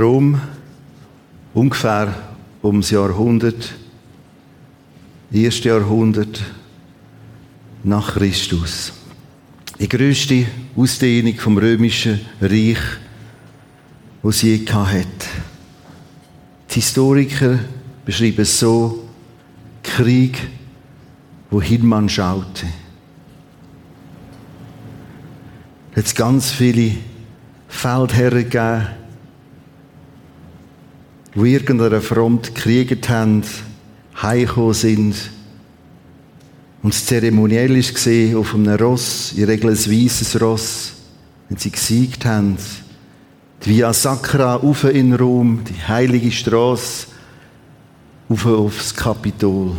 Rom ungefähr ums Jahrhundert, erste Jahrhundert nach Christus. Die größte Ausdehnung vom römischen Reich, was es je hat. Die Historiker beschreiben es so, Krieg, wohin man schaute. Es hat ganz viele Feldherren gegeben, die irgendeiner Front gekriegt haben, heimgekommen sind. Und das Zeremoniell war auf einem Ross, in Regel ein weisses Ross, wenn sie gesiegt haben. Die Via Sacra auf in Rom, die heilige Straße, auf aufs Kapitol.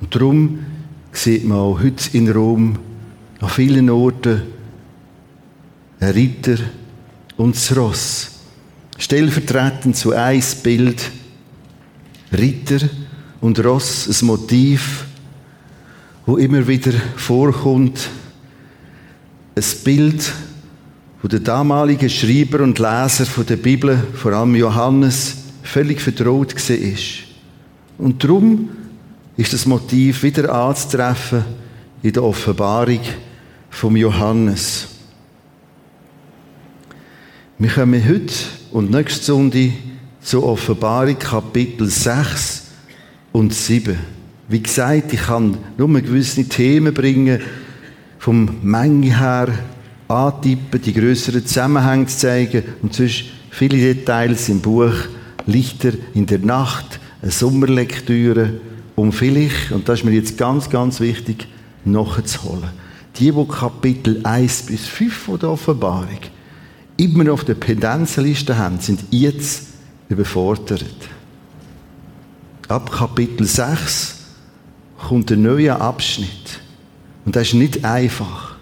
Und darum sieht man auch heute in Rom an vielen Orten ein Ritter und das Ross. Stellvertretend zu eins Bild Ritter und Ross, ein Motiv, wo immer wieder vorkommt, ein Bild, wo der damalige Schreiber und Leser von der Bibel, vor allem Johannes, völlig vertraut war. Und darum ist das Motiv wieder anzutreffen in der Offenbarung vom Johannes. Wir kommen heute und nächste Sonntag zur Offenbarung Kapitel 6 und 7. Wie gesagt, ich kann nur gewisse Themen bringen, vom Menge her antippen, die größeren Zusammenhänge zu zeigen und sonst viele Details im Buch Lichter in der Nacht, eine Sommerlektüre, um vielleicht, und das ist mir jetzt ganz, ganz wichtig, nachzuholen. Die, die Kapitel 1 bis 5 der Offenbarung immer auf der Pendenzenliste haben, sind jetzt überfordert. Ab Kapitel 6 kommt ein neuer Abschnitt. Und das ist nicht einfach.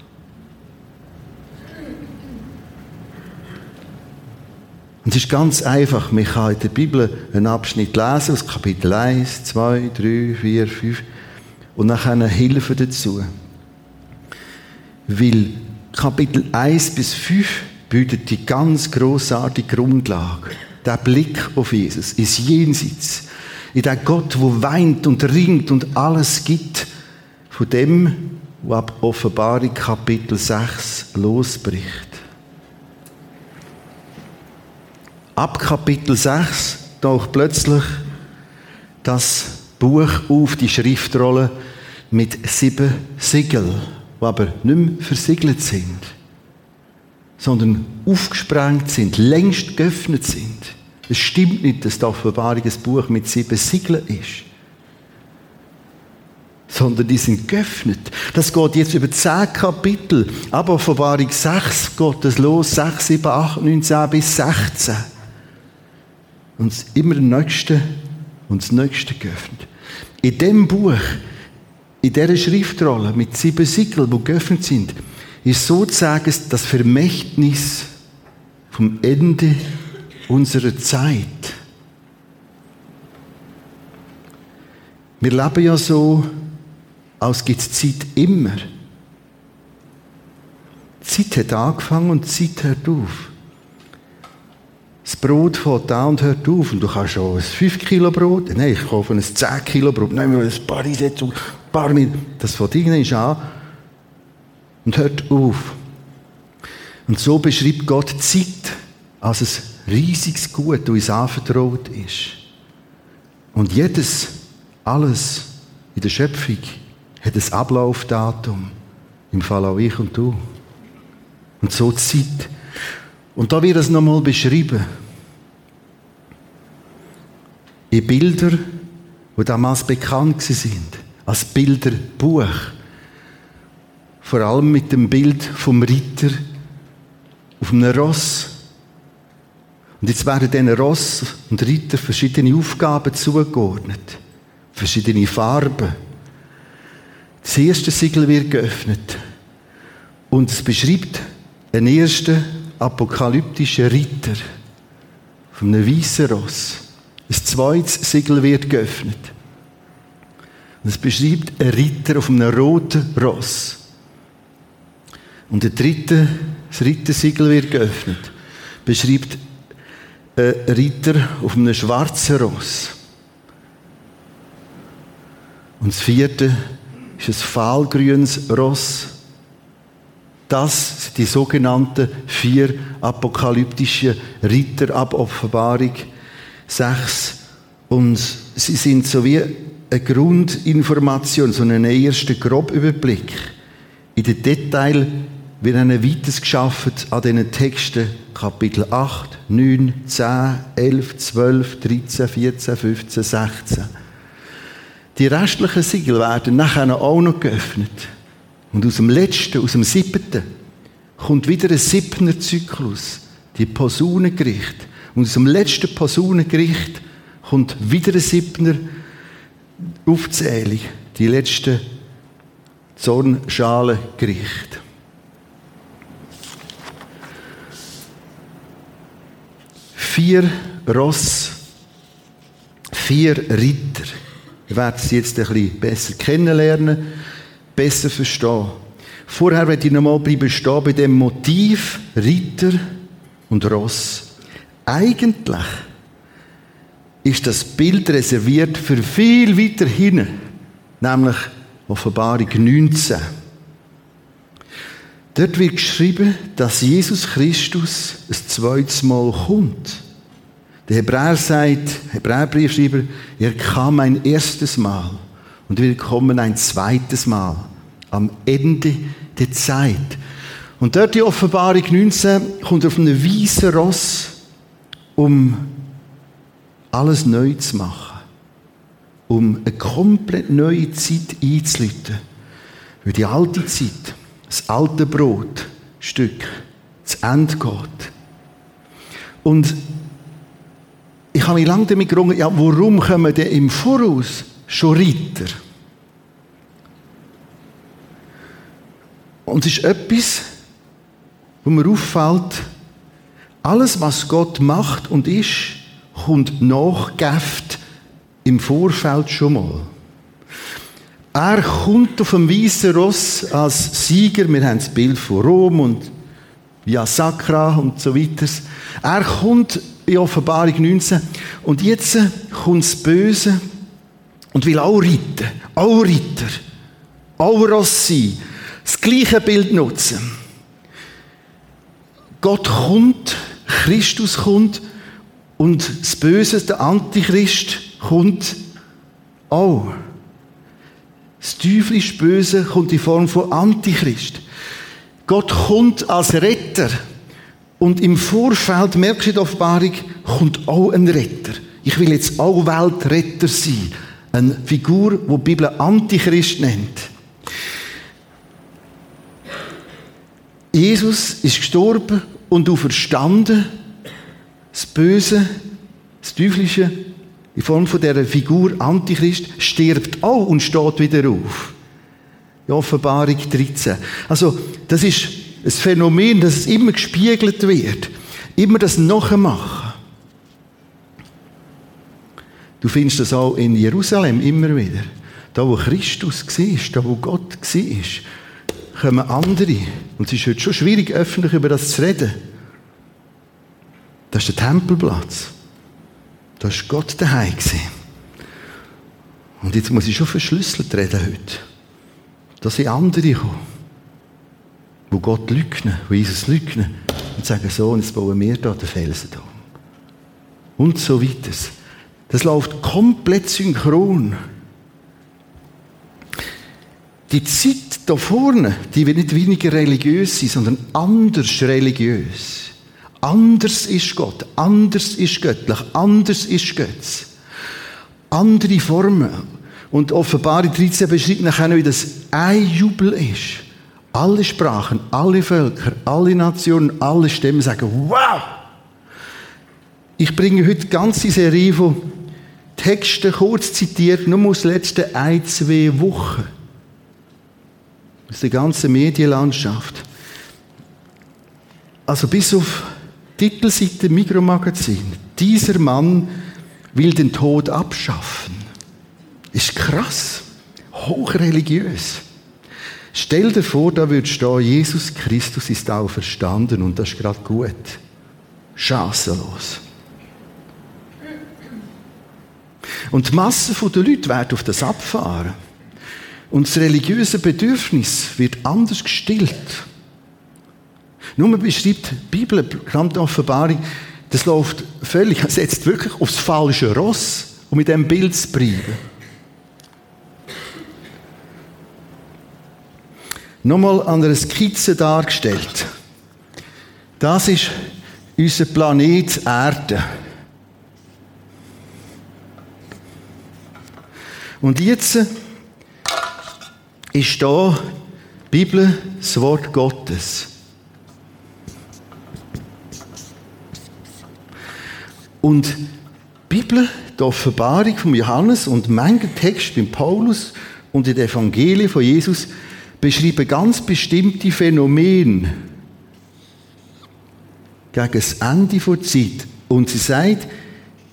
Und es ist ganz einfach. Man kann in der Bibel einen Abschnitt lesen, aus Kapitel 1, 2, 3, 4, 5. Und dann eine Hilfe dazu. Weil Kapitel 1 bis 5 bietet die ganz großartige Grundlage. Der Blick auf Jesus ist Jenseits. In der Gott, wo weint und ringt und alles gibt, von dem, wo ab Offenbarung Kapitel 6 losbricht. Ab Kapitel 6 taucht plötzlich das Buch auf, die Schriftrolle mit sieben Siegeln, die aber nicht mehr versiegelt sind sondern aufgesprengt sind, längst geöffnet sind. Es stimmt nicht, dass die Offenbarung ein Buch mit sieben Siegeln ist. Sondern die sind geöffnet. Das geht jetzt über zehn Kapitel. Aber Offenbarung 6 geht es los. 6, 7, 8, 9, 10 bis 16. Und immer das Nächste und das Nächste geöffnet. In dem Buch, in dieser Schriftrolle mit sieben Siegeln, die geöffnet sind, ist sozusagen das Vermächtnis vom Ende unserer Zeit. Wir leben ja so, als gibt es Zeit immer. Die Zeit hat angefangen und die Zeit hört auf. Das Brot fängt an und hört auf. Und du kannst schon ein 5 Kilo Brot, nein, ich kaufe ein 10 Kilo Brot, nein, ein paar Einsätze, ein paar Minuten. Das fängt irgendwann an und hört auf. Und so beschreibt Gott Zeit als ein riesiges Gut, das uns anvertraut ist. Und jedes, alles in der Schöpfung hat ein Ablaufdatum. Im Fall auch ich und du. Und so Zeit. Und da wird es nochmal beschrieben. In Bilder, die damals bekannt sind. Als Bilderbuch vor allem mit dem Bild vom Ritter auf einem Ross. Und jetzt werden diesen Ross und Ritter verschiedene Aufgaben zugeordnet. Verschiedene Farben. Das erste Siegel wird geöffnet. Und es beschreibt einen ersten apokalyptischen Ritter von einem weißen Ross. Das zweite Siegel wird geöffnet. Und es beschreibt einen Ritter auf einem roten Ross. Und der dritte, das dritte Siegel wird geöffnet. Beschreibt ein Ritter auf einem schwarzen Ross. Und das vierte ist ein fahlgrünes Ross. Das sind die sogenannten vier apokalyptischen Ritter ab Offenbarung 6. Und sie sind so wie eine Grundinformation, so einen ersten Grobüberblick. In den Detail wird ihnen weiter geschaffen an diesen Texten, Kapitel 8, 9, 10, 11, 12, 13, 14, 15, 16. Die restlichen Siegel werden nachher auch noch geöffnet. Und aus dem letzten, aus dem siebten, kommt wieder ein siebter Zyklus, die Posaunengericht. Und aus dem letzten Posaunengericht kommt wieder ein siebter Aufzählung, die letzte Zornschalengericht. Vier Ross, vier Ritter. Ihr werdet sie jetzt ein bisschen besser kennenlernen, besser verstehen. Vorher werde ich nochmal bleiben stehen bei dem Motiv Ritter und Ross. Eigentlich ist das Bild reserviert für viel weiter hinten, nämlich Offenbarung 19. Dort wird geschrieben, dass Jesus Christus ein zweites Mal kommt. Der Hebräer sagt, Hebräerbriefschreiber, er kam ein erstes Mal und wir kommen ein zweites Mal am Ende der Zeit. Und dort die Offenbarung 19 kommt auf einen weißen Ross, um alles neu zu machen. Um eine komplett neue Zeit einzuleiten. Weil die alte Zeit, das alte Brotstück, zu Ende geht. Und ich habe mich lange damit gerungen, ja, warum kommen denn im Voraus schon Ritter? Und es ist etwas, wo mir auffällt, alles, was Gott macht und ist, kommt nachgeft im Vorfeld schon mal. Er kommt auf dem weißen Ross als Sieger. Wir haben das Bild von Rom und Via Sacra und so weiter. Er kommt in Offenbarung 19 und jetzt kommt das Böse und will auch reiten, auch Ritter, auch Ross sein, das gleiche Bild nutzen. Gott kommt, Christus kommt und das Böse, der Antichrist, kommt auch. Das teuflische Böse kommt in Form von Antichrist. Gott kommt als Retter. Und im Vorfeld, merkst du in der Offenbarung, kommt auch ein Retter. Ich will jetzt auch Weltretter sein. Eine Figur, die die Bibel Antichrist nennt. Jesus ist gestorben und auferstanden das Böse, das Teuflische, in Form von dieser Figur Antichrist, stirbt auch und steht wieder auf. In Offenbarung 13. Also, das ist ein Phänomen, dass es immer gespiegelt wird. Immer das Nachmachen. Du findest das auch in Jerusalem immer wieder. Da, wo Christus war, da, wo Gott war, kommen andere. Und es ist heute schon schwierig, öffentlich über das zu reden. Das ist der Tempelplatz. Da ist Gott daheim. Und jetzt muss ich schon verschlüsselt reden heute. Da sind andere gekommen, wo Gott lügnen, wo Jesus lügnen und sagen, so, jetzt bauen wir da den Felsen da. Und so weiter. Das läuft komplett synchron. Die Zeit da vorne, die wird nicht weniger religiös sein, sondern anders religiös. Anders ist Gott, anders ist göttlich, anders ist Götz. Andere Formen. Und Offenbarung 13 beschreibt nachher, wie das ein Jubel ist. Alle Sprachen, alle Völker, alle Nationen, alle Stimmen sagen, wow! Ich bringe heute eine ganze Serie von Texten kurz zitiert, nur aus den letzten ein, zwei Wochen. Aus der ganzen Medienlandschaft. Also bis auf Titelseite Mikromagazin. Dieser Mann will den Tod abschaffen. Ist krass. Hochreligiös. Stell dir vor, da würde stehen, Jesus Christus ist auch verstanden und das ist gerade gut. Chancenlos. Und die Masse der Leute wird auf das abfahren. Und das religiöse Bedürfnis wird anders gestillt. Nur beschreibt die Bibel, die gesamte Offenbarung, das läuft völlig, setzt wirklich aufs falsche Ross, um mit dem Bild zu bleiben. Nochmal an einer Skizze dargestellt. Das ist unser Planet Erde. Und jetzt ist da die Bibel, das Wort Gottes. Und die Bibel, die Offenbarung von Johannes und manche Text beim Paulus und in den Evangelien von Jesus beschreiben ganz bestimmte Phänomene gegen das Ende der Zeit. Und sie sagt,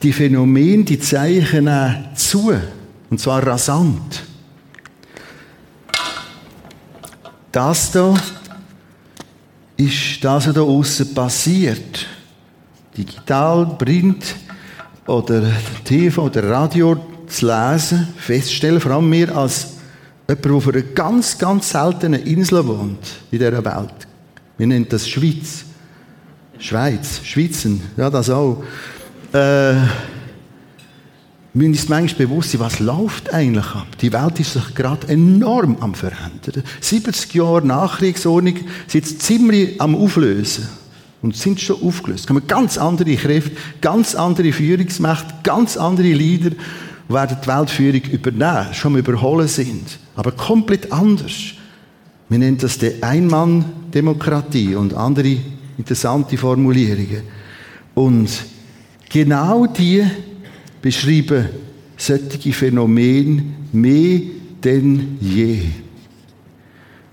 die Phänomene, die zeichnen zu. Und zwar rasant. Das da ist das, was da außen passiert. Digital, Print oder TV oder Radio zu lesen, feststellen, vor allem wir als jemand, der auf einer ganz, ganz seltenen Insel wohnt in dieser Welt. Wir nennen das Schweiz. Schweiz, Schweizen, ja, das auch. Äh, müssen uns manchmal bewusst sein, was läuft eigentlich ab. Die Welt ist sich gerade enorm am verändern. 70 Jahre Nachkriegsordnung sind ziemlich am Auflösen. Und sind schon aufgelöst. Kommen ganz andere Kräfte, ganz andere Führungsmächte, ganz andere Leader werden die Weltführung übernehmen, schon überholen sind. Aber komplett anders. Wir nennen das die Einmann-Demokratie und andere interessante Formulierungen. Und genau die beschreiben solche Phänomene mehr denn je.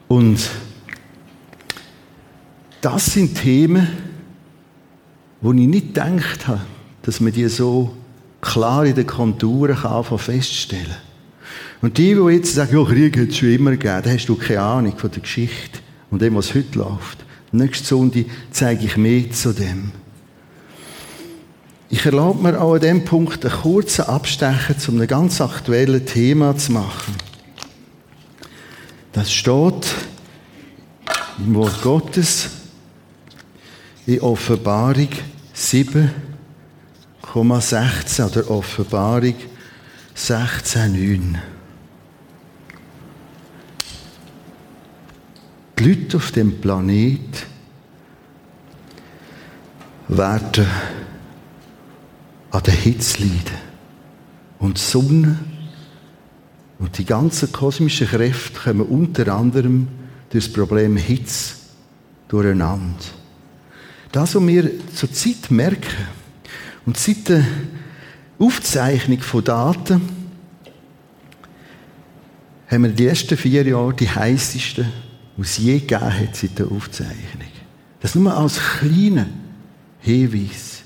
Und das sind Themen, wo ich nicht gedacht habe, dass man die so klar in den Konturen kann feststellen kann. Und die, die jetzt sagen, ja, Krieg hat es schon immer gegeben, da hast du keine Ahnung von der Geschichte und dem, was heute läuft. Nächste Sonntag zeige ich mehr zu dem. Ich erlaube mir auch an diesem Punkt einen kurzen Abstecher zu einem ganz aktuellen Thema zu machen. Das steht im Wort Gottes in Offenbarung 7,16 oder Offenbarung 16,9. Die Leute auf dem Planet werden an der Hitze leiden. Und die Sonne und die ganzen kosmischen Kräfte kommen unter anderem durch das Problem Hitze durcheinander. Das, was wir zurzeit merken, und seit der Aufzeichnung von Daten, haben wir die ersten vier Jahre die heißesten, die es je gegeben hat seit der Aufzeichnung. Das nur als kleiner Hinweis.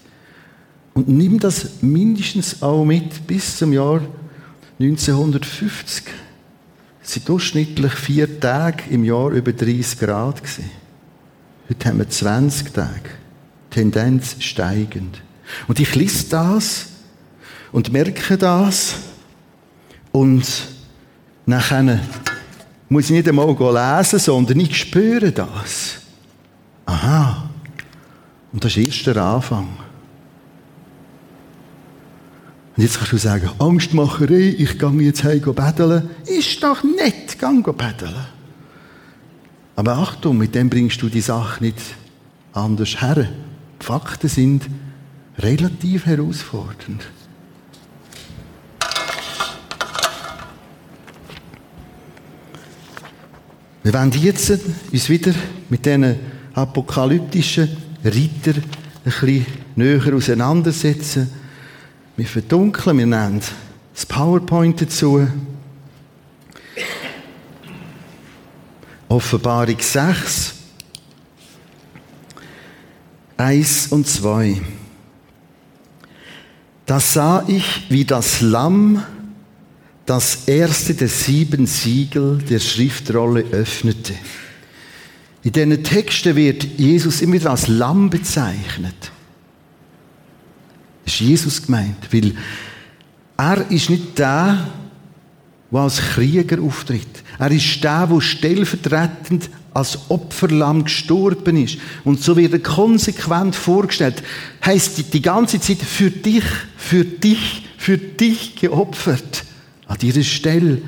Und nimm das mindestens auch mit bis zum Jahr 1950. Es sind durchschnittlich vier Tage im Jahr über 30 Grad. Heute haben wir 20 Tage. Tendenz steigend. Und ich lese das und merke das und nachher muss ich nicht einmal lesen, sondern ich spüre das. Aha. Und das ist erst der Anfang. Und jetzt kannst du sagen, Angstmacherei, ich gehe jetzt heim betteln. Ist doch nett, geh betteln. Aber Achtung, mit dem bringst du die Sache nicht anders her. Die Fakten sind relativ herausfordernd. Wir werden jetzt uns wieder mit diesen apokalyptischen Ritter ein bisschen näher auseinandersetzen. Wir verdunkeln, wir nennen das PowerPoint dazu. Offenbarung 6, 1 und 2. Da sah ich, wie das Lamm das erste der sieben Siegel der Schriftrolle öffnete. In diesen Texten wird Jesus immer wieder als Lamm bezeichnet. Das ist Jesus gemeint, weil Er ist nicht der, der als Krieger auftritt. Er ist der, der stellvertretend als Opferlamm gestorben ist. Und so wird er konsequent vorgestellt. Heißt die, ganze Zeit für dich, für dich, für dich geopfert. An dieser Stelle,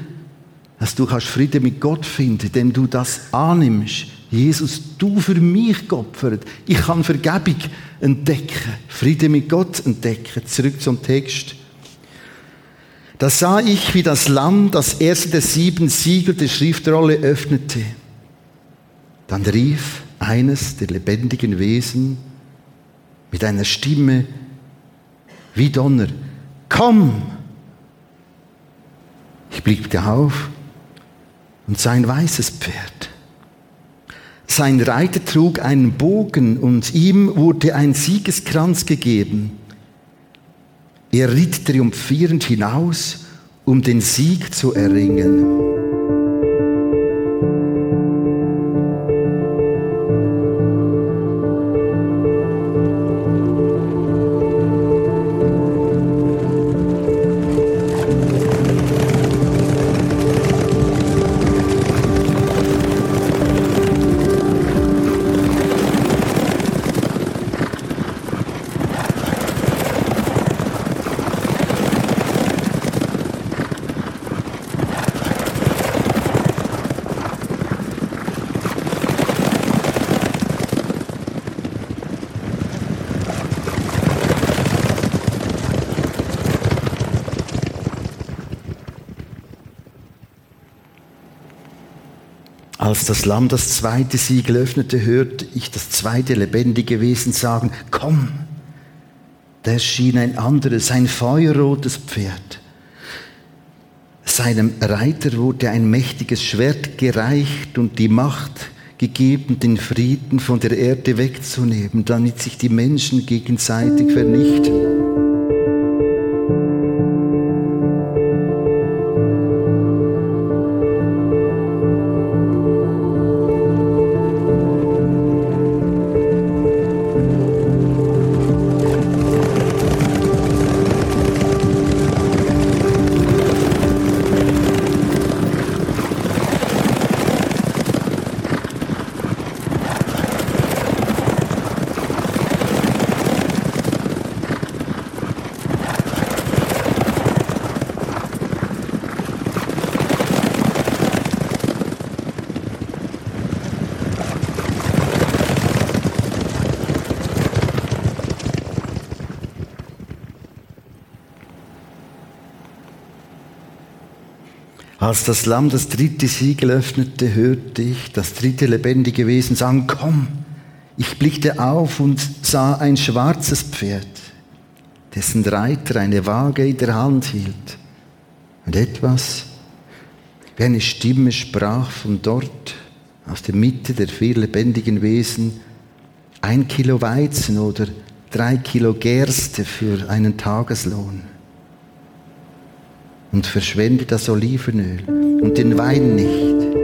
dass du kannst Frieden mit Gott finden, indem du das annimmst. Jesus, du für mich geopfert. Ich kann Vergebung entdecken, Frieden mit Gott entdecken. Zurück zum Text. Da sah ich, wie das Lamm das erste der sieben Siegel der Schriftrolle öffnete. Dann rief eines der lebendigen Wesen mit einer Stimme wie Donner, komm! Ich blickte auf und sah ein weißes Pferd. Sein Reiter trug einen Bogen und ihm wurde ein Siegeskranz gegeben. Er ritt triumphierend hinaus, um den Sieg zu erringen. Das Lamm das zweite Siegel öffnete, hörte ich das zweite lebendige Wesen sagen, komm. Da erschien ein anderes, ein feuerrotes Pferd. Seinem Reiter wurde ein mächtiges Schwert gereicht und die Macht gegeben, den Frieden von der Erde wegzunehmen, damit sich die Menschen gegenseitig vernichten. Als das Lamm das dritte Siegel öffnete, hörte ich das dritte lebendige Wesen sagen, komm. Ich blickte auf und sah ein schwarzes Pferd, dessen Reiter eine Waage in der Hand hielt. Und etwas wie eine Stimme sprach von dort, aus der Mitte der vier lebendigen Wesen, ein Kilo Weizen oder drei Kilo Gerste für einen Tageslohn und verschwende das Olivenöl und den Wein nicht.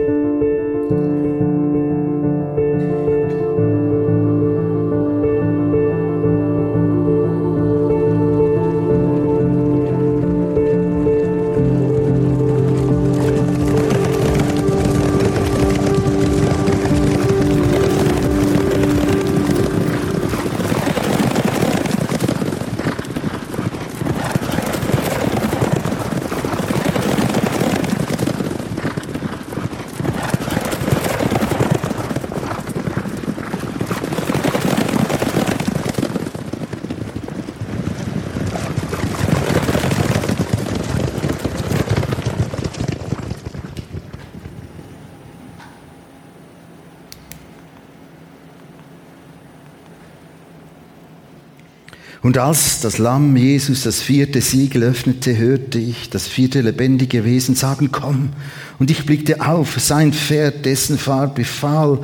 Als das Lamm Jesus das vierte Siegel öffnete, hörte ich das vierte lebendige Wesen sagen, komm. Und ich blickte auf, sein Pferd, dessen Farbe fahl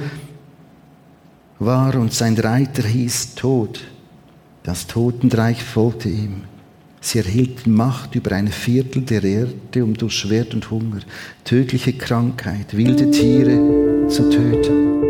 war und sein Reiter hieß Tod. Das Totenreich folgte ihm. Sie erhielten Macht über ein Viertel der Erde, um durch Schwert und Hunger, tödliche Krankheit, wilde Tiere zu töten.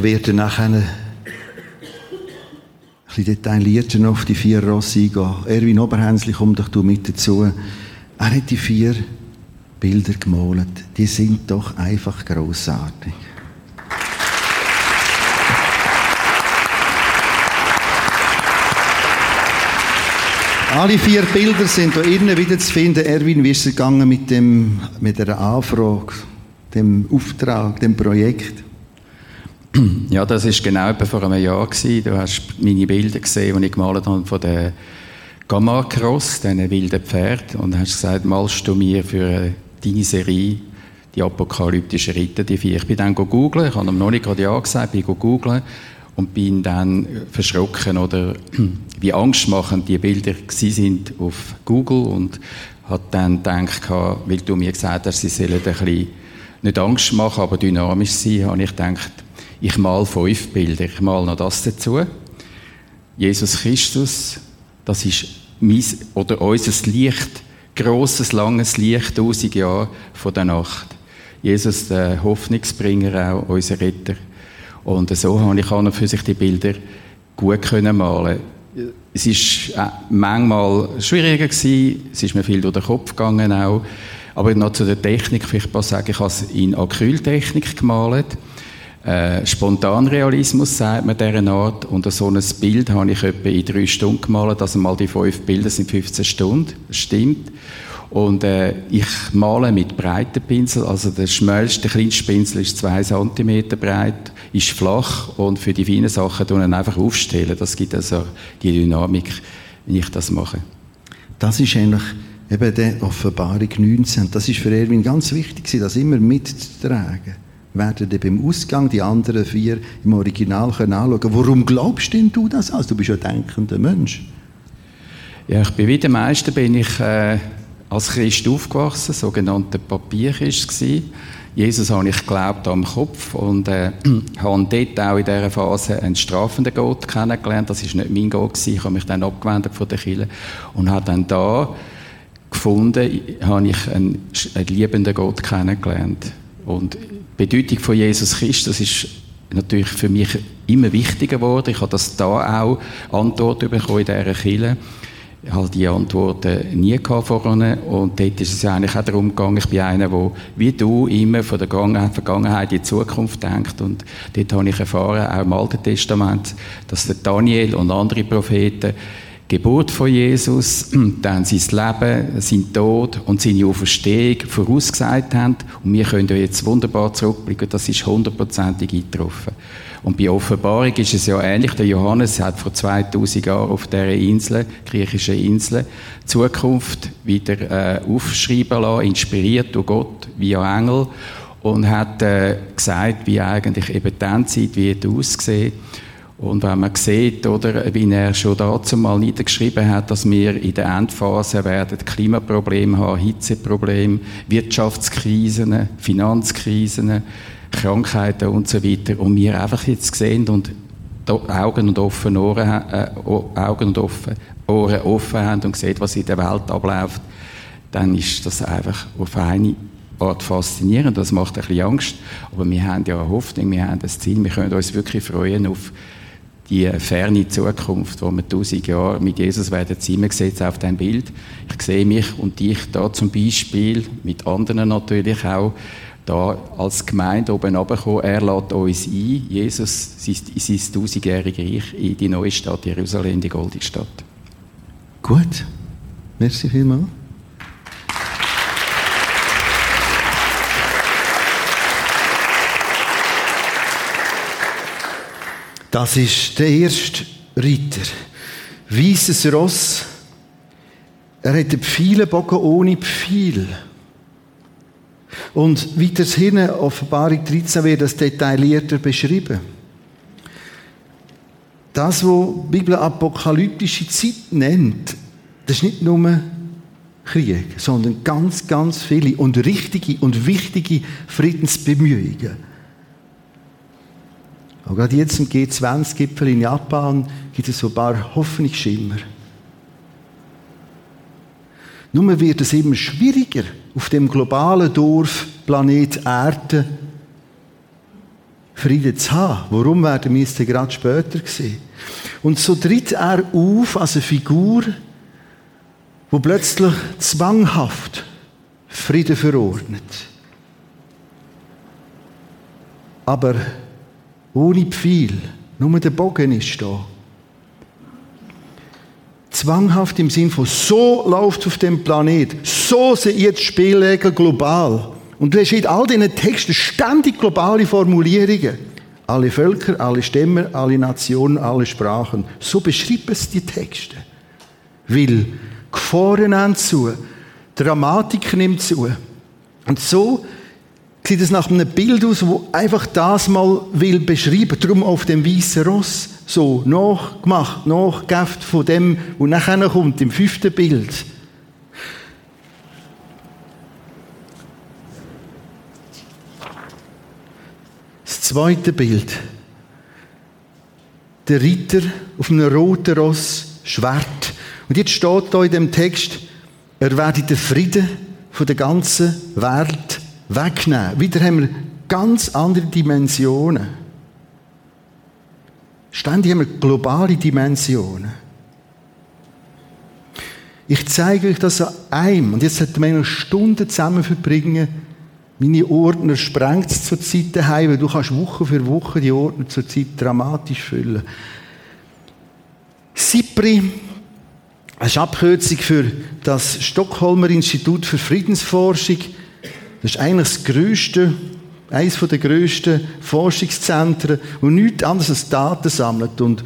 Ich werde nachher ein bisschen detaillierter auf die vier Rosse eingehen. Erwin Oberhänsli kommt doch mit dazu. Er hat die vier Bilder gemalt. Die sind doch einfach großartig. Alle vier Bilder sind hier innen wieder zu finden. Erwin, wie ist es gegangen mit, dem, mit der Anfrage, dem Auftrag, dem Projekt? Ja, das ist genau vor einem Jahr gewesen. Du hast meine Bilder gesehen, die ich gemalt habe von der Gamma Cross, diesen wilden Pferd, und hast gesagt, malst du mir für deine Serie die apokalyptischen Ritter, die vier. Ich bin dann googeln, ich habe noch nicht gerade ja gesagt, bin googeln und bin dann verschrocken oder wie angstmachend die Bilder sind auf Google und hat dann gedacht, weil du mir gesagt hast, sie sollen ein bisschen nicht Angst machen, aber dynamisch sein, habe ich gedacht, ich mal fünf Bilder, ich mal noch das dazu. Jesus Christus, das ist mein, oder unser Licht, grosses, langes Licht, tausend Jahre von der Nacht. Jesus, der Hoffnungsbringer auch, unser Retter. Und so habe ich an für sich die Bilder gut können malen. Es ist äh, manchmal schwieriger gewesen, es ist mir viel durch den Kopf gegangen auch. Aber noch zu der Technik, vielleicht mal sagen, ich habe es in Acryltechnik gemalt. Äh, Spontanrealismus sagt man dieser Art. Und so ein Bild habe ich etwa in drei Stunden gemalt. Also mal die fünf Bilder sind 15 Stunden. Das stimmt. Und äh, ich male mit breiten Pinsel, also der schmälste, der kleinste Pinsel ist zwei Zentimeter breit, ist flach und für die feinen Sachen tun dann einfach aufstellen. Das gibt also die Dynamik, wenn ich das mache. Das ist eigentlich eben die Offenbarung 19. Das ist für Erwin ganz wichtig, das immer mitzutragen. Werden dann beim Ausgang die anderen vier im Original können anschauen Warum glaubst denn du das? Also, du bist ja ein denkender Mensch. Ja, ich bin wie der meisten bin ich äh, als Christ aufgewachsen, sogenannter Papierchrist war. Jesus habe ich geglaubt am Kopf und äh, habe dort auch in dieser Phase einen strafenden Gott kennengelernt. Das ist nicht mein Gott gewesen. Ich habe mich dann abgewendet von der Kirche und habe dann da gefunden, habe ich einen, einen liebenden Gott kennengelernt. Und Bedeutung von Jesus Christus ist natürlich für mich immer wichtiger geworden. Ich habe das da auch Antwort bekommen in dieser Kirche halt die Antworten nie gehabt vorne. Und dort ist es eigentlich auch darum gegangen, ich bin einer, der wie du immer von der Vergangenheit in die Zukunft denkt. Und dort habe ich erfahren, auch im Alten Testament, dass der Daniel und andere Propheten Geburt von Jesus, dann sein Leben, sein Tod und seine Auferstehung vorausgesagt haben. Und wir können jetzt wunderbar zurückblicken, das ist hundertprozentig eingetroffen. Und bei Offenbarung ist es ja ähnlich. Der Johannes hat vor 2000 Jahren auf dieser Insel, griechischen Insel, Zukunft wieder äh, aufschreiben lassen, inspiriert durch Gott via Engel und hat äh, gesagt, wie eigentlich eben die Endzeit wird aussehen. Und wenn man sieht, oder, wie er schon dazu mal niedergeschrieben hat, dass wir in der Endphase werden Klimaprobleme haben, Hitzeprobleme, Wirtschaftskrisen, Finanzkrisen, Krankheiten und so weiter. Und wir einfach jetzt sehen und Augen und offen Ohren, äh, Augen und offen, Ohren offen haben und sehen, was in der Welt abläuft, dann ist das einfach auf eine Art faszinierend. Das macht ein bisschen Angst. Aber wir haben ja eine Hoffnung, wir haben das Ziel, wir können uns wirklich freuen auf die ferne Zukunft, wo wir tausend Jahre mit Jesus werden sein. Es auf dem Bild. Ich sehe mich und dich da zum Beispiel, mit anderen natürlich auch, da als Gemeinde oben runterkommen. Er lädt uns ein, Jesus, sein, tausendjähriges Reich in die neue Stadt Jerusalem, die goldene Stadt. Gut. Merci vielmals. Das ist der erste Ritter. Weißes Ross. Er hat einen Pfeilenbogen ohne Pfeil. Und weiter hinten, Offenbarung 13, wird das detaillierter beschrieben. Das, was die Bibel apokalyptische Zeit nennt, das ist nicht nur Krieg, sondern ganz, ganz viele und richtige und wichtige Friedensbemühungen. Auch gerade jetzt im G20-Gipfel in Japan gibt es so ein paar Hoffnungsschimmer. Nur wird es immer schwieriger, auf dem globalen Dorf Planet Erde Frieden zu haben. Warum werden wir es dann gerade später sehen? Und so tritt er auf als eine Figur, wo plötzlich zwanghaft Frieden verordnet. Aber ohne Pfeil, nur der Bogen ist da. Zwanghaft im Sinn von so läuft auf dem Planet, so sind jetzt Spielregeln global. Und du hast in all diesen Texten ständig globale Formulierungen. Alle Völker, alle Stämme, alle Nationen, alle Sprachen. So beschreiben es die Texte. Weil Gefahren nehmen zu, Dramatik nimmt zu. Und so sieht es nach einem Bild aus, wo einfach das mal will beschreiben. Darum auf dem weißen Ross so nachgemacht, nachgegeft von dem, was nachher kommt, im fünften Bild. Das zweite Bild. Der Ritter auf einem roten Ross, Schwert. Und jetzt steht da in dem Text, er werde den Frieden von der ganzen Welt wegnehmen. Wieder haben wir ganz andere Dimensionen. Ständig haben wir globale Dimensionen. Ich zeige euch das an einem. Und jetzt sollten wir eine Stunde zusammen verbringen. Meine Ordner sprengt es zur Zeit daheim, weil du kannst Woche für Woche die Ordner zur Zeit dramatisch füllen. SIPRI, das ist Abkürzung für das Stockholmer Institut für Friedensforschung. Das ist eigentlich das größte eines der grössten Forschungszentren, und nichts anderes als Daten sammelt. Und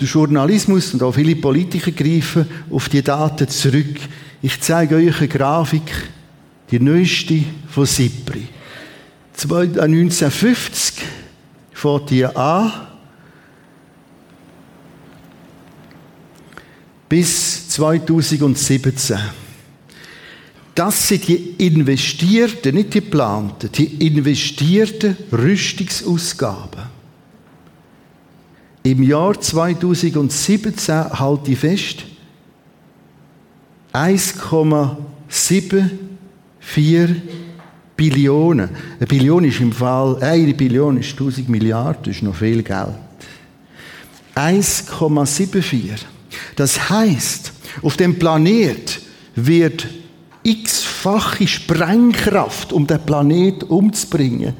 der Journalismus und auch viele Politiker greifen auf die Daten zurück. Ich zeige euch eine Grafik, die neueste von SIPRI. 1950 äh, fängt die an bis 2017. Das sind die investierten, nicht die geplanten, die investierten Rüstungsausgaben. Im Jahr 2017 halte ich fest, 1,74 Billionen. Eine Billion ist im Fall, eine Billion ist 1000 Milliarden, das ist noch viel Geld. 1,74. Das heißt, auf dem Planet wird x-fache Sprengkraft, um den Planet umzubringen,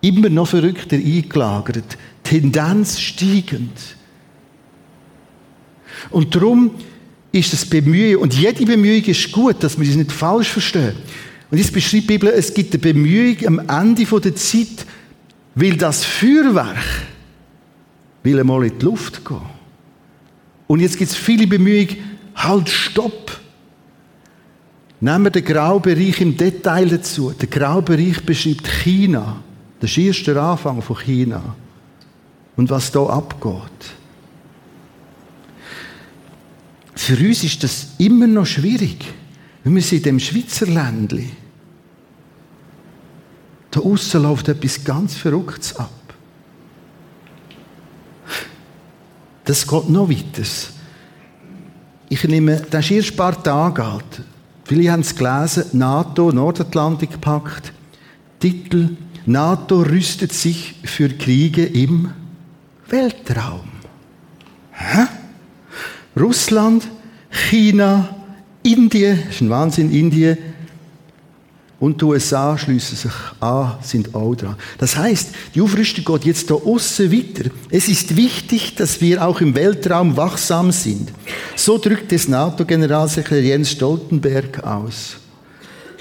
immer noch verrückter eingelagert, Tendenz steigend. Und darum ist das Bemühen, und jede Bemühung ist gut, dass wir das nicht falsch verstehen. Und jetzt beschreibt die Bibel, es gibt eine Bemühung am Ende der Zeit, will das Feuerwerk will einmal in die Luft gehen. Und jetzt gibt es viele Bemühungen, halt, stopp. Nehmen wir den Graubereich im Detail dazu. Der Graubereich beschreibt China. Das ist erst der Anfang von China. Und was da abgeht. Für uns ist das immer noch schwierig. Wenn wir sind in dem Schweizer Ländli. Da außen läuft etwas ganz Verrücktes ab. Das geht noch weiter. Ich nehme, das ist erst ein paar Tage alt. Viele haben es gelesen, NATO, Nordatlantikpakt, Titel, NATO rüstet sich für Kriege im Weltraum. Hä? Russland, China, Indien, ist ein Wahnsinn, Indien, und die USA schließen sich an, sind auch dran. Das heißt, die Aufrüstung geht jetzt da außen weiter. Es ist wichtig, dass wir auch im Weltraum wachsam sind. So drückt es NATO-Generalsekretär Jens Stoltenberg aus.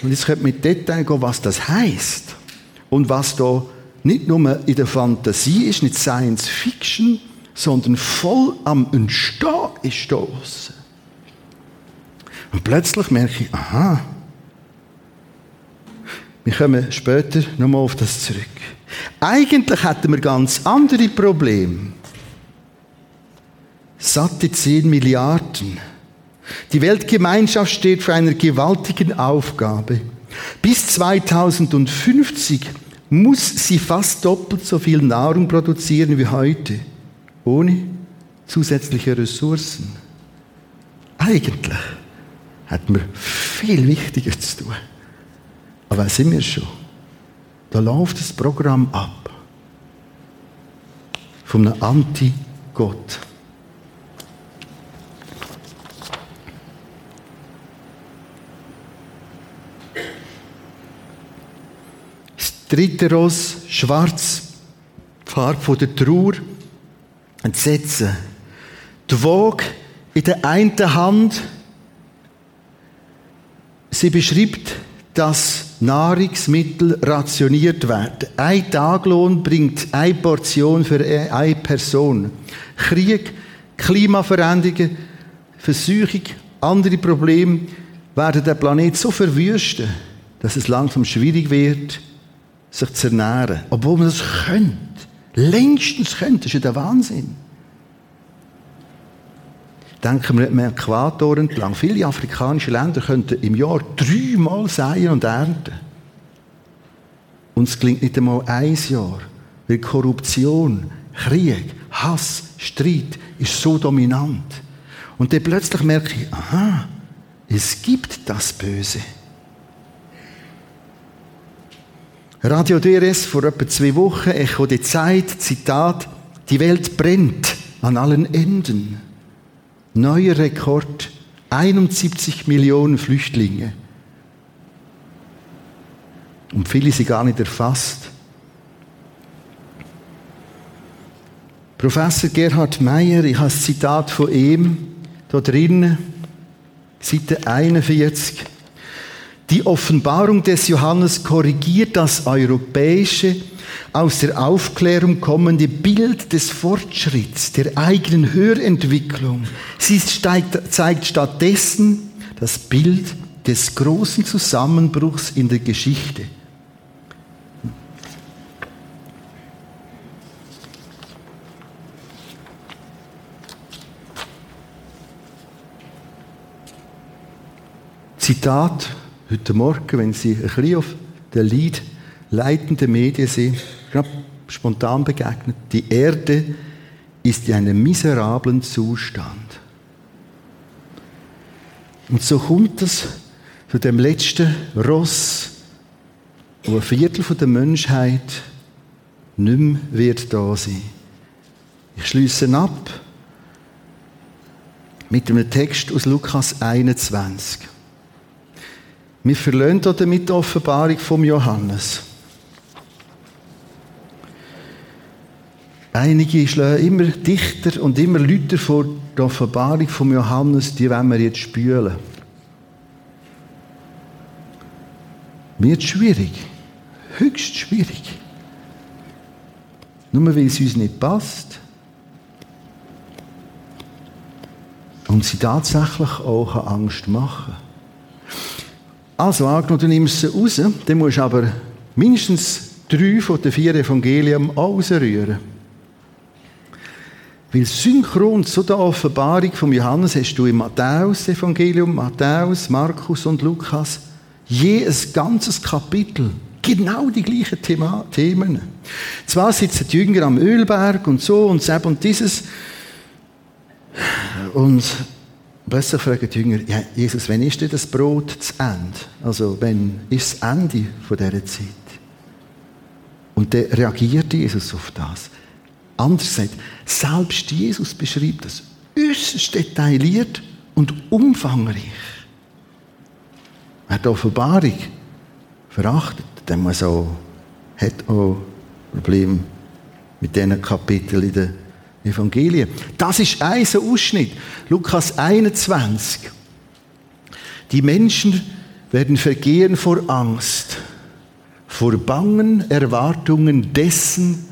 Und jetzt könnte mit Detail gehen, was das heißt. Und was da nicht nur in der Fantasie ist, nicht Science Fiction, sondern voll am Entstehen ist da außen. Und plötzlich merke ich, aha, wir kommen später nochmal auf das zurück. Eigentlich hätten wir ganz andere Probleme. Satte 10 Milliarden. Die Weltgemeinschaft steht vor einer gewaltigen Aufgabe. Bis 2050 muss sie fast doppelt so viel Nahrung produzieren wie heute, ohne zusätzliche Ressourcen. Eigentlich hätten wir viel Wichtiger zu tun. Aber sind wir schon? Da läuft das Programm ab. von einem Anti-Gott. Das dritte Ross, schwarz, Farbe der Trauer, Entsetzen. Die Waage in der einen Hand, sie beschreibt, dass Nahrungsmittel rationiert werden. Ein Taglohn bringt eine Portion für eine Person. Krieg, Klimaveränderungen, Versuchung, andere Probleme werden den Planet so verwüsten, dass es langsam schwierig wird, sich zu ernähren. Obwohl man das könnte. Längstens könnte. Das ist ja der Wahnsinn. Denken wir nicht Äquator entlang. Viele afrikanische Länder könnten im Jahr dreimal säen und ernten. Und es klingt nicht einmal ein Jahr. Weil Korruption, Krieg, Hass, Streit ist so dominant. Und dann plötzlich merke ich, aha, es gibt das Böse. Radio DRS vor etwa zwei Wochen, Echo die Zeit, Zitat, die Welt brennt an allen Enden. Neuer Rekord, 71 Millionen Flüchtlinge. Und viele sind gar nicht erfasst. Professor Gerhard Meyer, ich habe ein Zitat von ihm, da drinnen, Seite 41. Die Offenbarung des Johannes korrigiert das europäische, aus der Aufklärung kommende Bild des Fortschritts, der eigenen Hörentwicklung. Sie steigt, zeigt stattdessen das Bild des großen Zusammenbruchs in der Geschichte. Zitat heute Morgen, wenn Sie ein bisschen auf der Lied leitenden Medien sind, gerade spontan begegnet. Die Erde ist in einem miserablen Zustand. Und so kommt es zu dem letzten Ross, wo ein Viertel der Menschheit nicht mehr wird da sein. Ich schließe ab mit einem Text aus Lukas 21. Wir verlöhnen damit die Offenbarung vom Johannes. Einige schlagen immer dichter und immer lauter vor der Offenbarung vom Johannes, die wollen wir jetzt spülen. Wird schwierig. Höchst schwierig. Nur weil es uns nicht passt. Und sie tatsächlich auch Angst machen also angenommen, du nimmst sie raus, dann musst du aber mindestens drei von den vier Evangelien rausrühren. Weil synchron zu der Offenbarung von Johannes hast du im Matthäus-Evangelium, Matthäus, Markus und Lukas je ein ganzes Kapitel. Genau die gleichen Thema Themen. Zwar sitzen die Jünger am Ölberg und so und das und dieses. Und Plötzlich fragen die Jünger, ja, Jesus, wann ist denn das Brot zu Ende? Also, wann ist das Ende von dieser Zeit? Und dann reagiert Jesus auf das. Anders gesagt, selbst Jesus beschreibt das äußerst detailliert und umfangreich. Wer die Offenbarung verachtet, der muss auch, hat auch Probleme mit diesen Kapiteln in der Evangelien. Das ist ein Ausschnitt. Lukas 21. Die Menschen werden vergehen vor Angst, vor bangen Erwartungen dessen,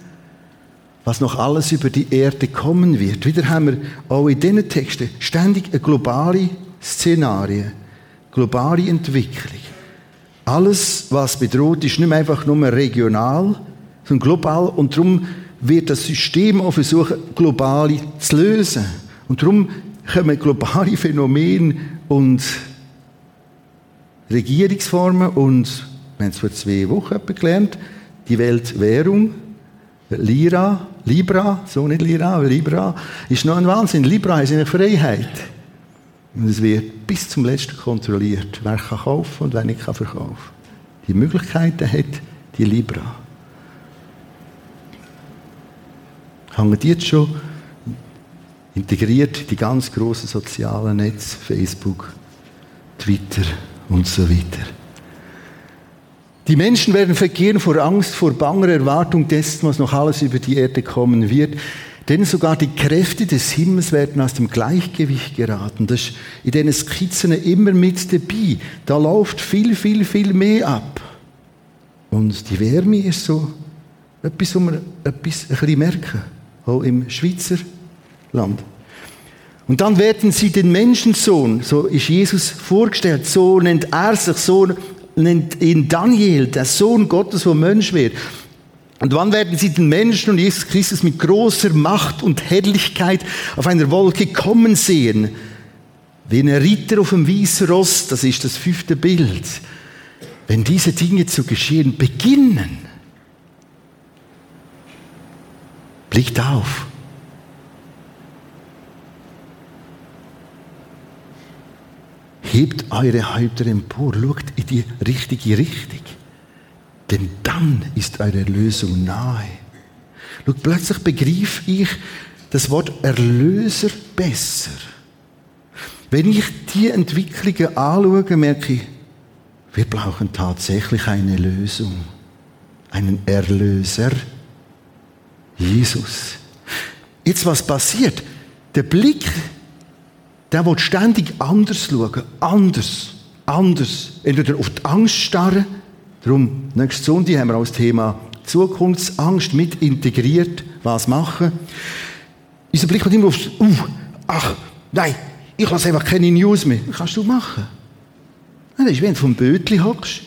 was noch alles über die Erde kommen wird. Wieder haben wir auch in diesen Texten ständig eine globale Szenarie, globale Entwicklung. Alles, was bedroht, ist nicht einfach nur regional, sondern global und darum wird das System auch versuchen, global zu lösen. Und darum kommen globale Phänomene und Regierungsformen und, wir haben es vor zwei Wochen gelernt, die Weltwährung, Lira, Libra, so nicht Lira, Libra, ist noch ein Wahnsinn. Libra ist eine Freiheit. Und es wird bis zum Letzten kontrolliert, wer kann kaufen und wer nicht kann verkaufen. Die Möglichkeiten hat die Libra. hängen die jetzt schon integriert in die ganz grossen sozialen Netze, Facebook, Twitter und so weiter. Die Menschen werden vergehen vor Angst, vor banger Erwartung dessen, was noch alles über die Erde kommen wird. Denn sogar die Kräfte des Himmels werden aus dem Gleichgewicht geraten. Das ist in diesen Skizzen immer mit dabei. Da läuft viel, viel, viel mehr ab. Und die Wärme ist so etwas, wo wir etwas ein bisschen merken. Auch im Schweizer Land. Und dann werden sie den Menschensohn, so ist Jesus vorgestellt, so nennt er sich, so nennt ihn Daniel, der Sohn Gottes, wo Mensch wird. Und wann werden sie den Menschen und Jesus Christus mit großer Macht und Herrlichkeit auf einer Wolke kommen sehen? Wie ein Ritter auf dem weißen Ross, das ist das fünfte Bild. Wenn diese Dinge zu geschehen beginnen, blickt auf. Hebt eure Häupter empor, schaut in die richtige Richtung. Denn dann ist eure Erlösung nahe. Schaut, plötzlich begriff ich das Wort Erlöser besser. Wenn ich die Entwicklungen anschaue, merke ich, wir brauchen tatsächlich eine Lösung, einen Erlöser, Jesus. Jetzt was passiert? Der Blick der will ständig anders schauen. Anders. Anders. Entweder auf die Angst starren. Darum, nächste Sonntag haben wir auch das Thema Zukunftsangst mit integriert. Was machen? Unser Blick wird immer aufs, uh, ach, nein, ich lasse einfach keine News mehr. Das kannst du machen. Das ist, wenn du vom Bötli hockst,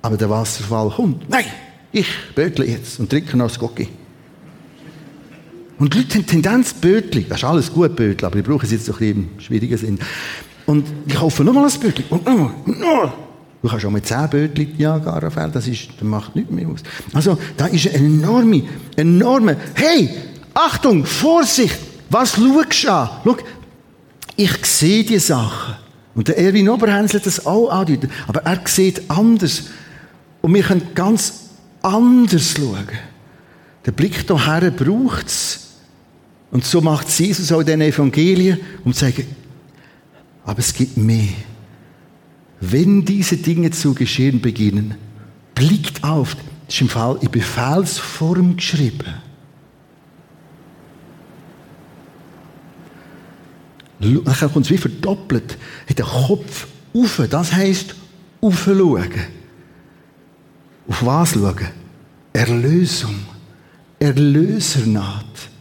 aber der Wasserfall kommt. Nein, ich bötle jetzt und trinke noch das Gocki. Und die Leute haben Tendenz, Bötli, das ist alles gut, Bötli, aber ich brauche es jetzt so ein bisschen im schwierigen Sinn. Und ich kaufe nochmal ein Bötli und nochmal und nochmal. Du kannst auch mit 10 Bötli Niagara fällen, das, ist, das macht nichts mehr aus. Also, da ist eine enorme, enorme, hey, Achtung, Vorsicht, was schaust du an? Schau, ich sehe die Sachen. Und der Erwin Oberhänsel hat das auch andeuten. Aber er sieht anders. Und wir können ganz anders schauen. Der Blick hierher braucht es, und so macht Jesus auch den Evangelien, zu sagen, aber es gibt mehr. Wenn diese Dinge zu geschehen beginnen, blickt auf, das ist im Fall in Befehlsform geschrieben. Nachher kommt es wie verdoppelt. Hat den Kopf auf, das heisst, aufschauen. Auf was schauen? Erlösung. Erlösernaht.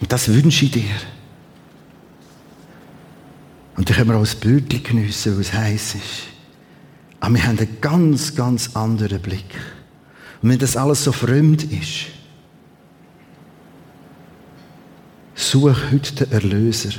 Und das wünsche ich dir. Und dann können wir auch das Bildchen geniessen, was heiß ist. Aber wir haben einen ganz, ganz anderen Blick. Und wenn das alles so fremd ist, such heute den Erlöser.